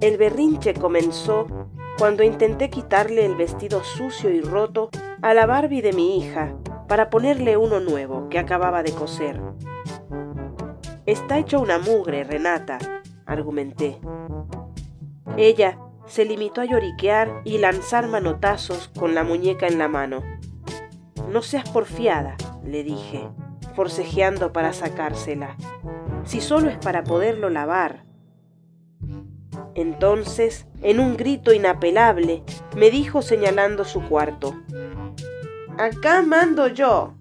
El berrinche comenzó cuando intenté quitarle el vestido sucio y roto a la Barbie de mi hija para ponerle uno nuevo que acababa de coser. Está hecho una mugre, Renata, argumenté. Ella se limitó a lloriquear y lanzar manotazos con la muñeca en la mano. No seas porfiada, le dije, forcejeando para sacársela. Si solo es para poderlo lavar. Entonces, en un grito inapelable, me dijo señalando su cuarto. Acá mando yo.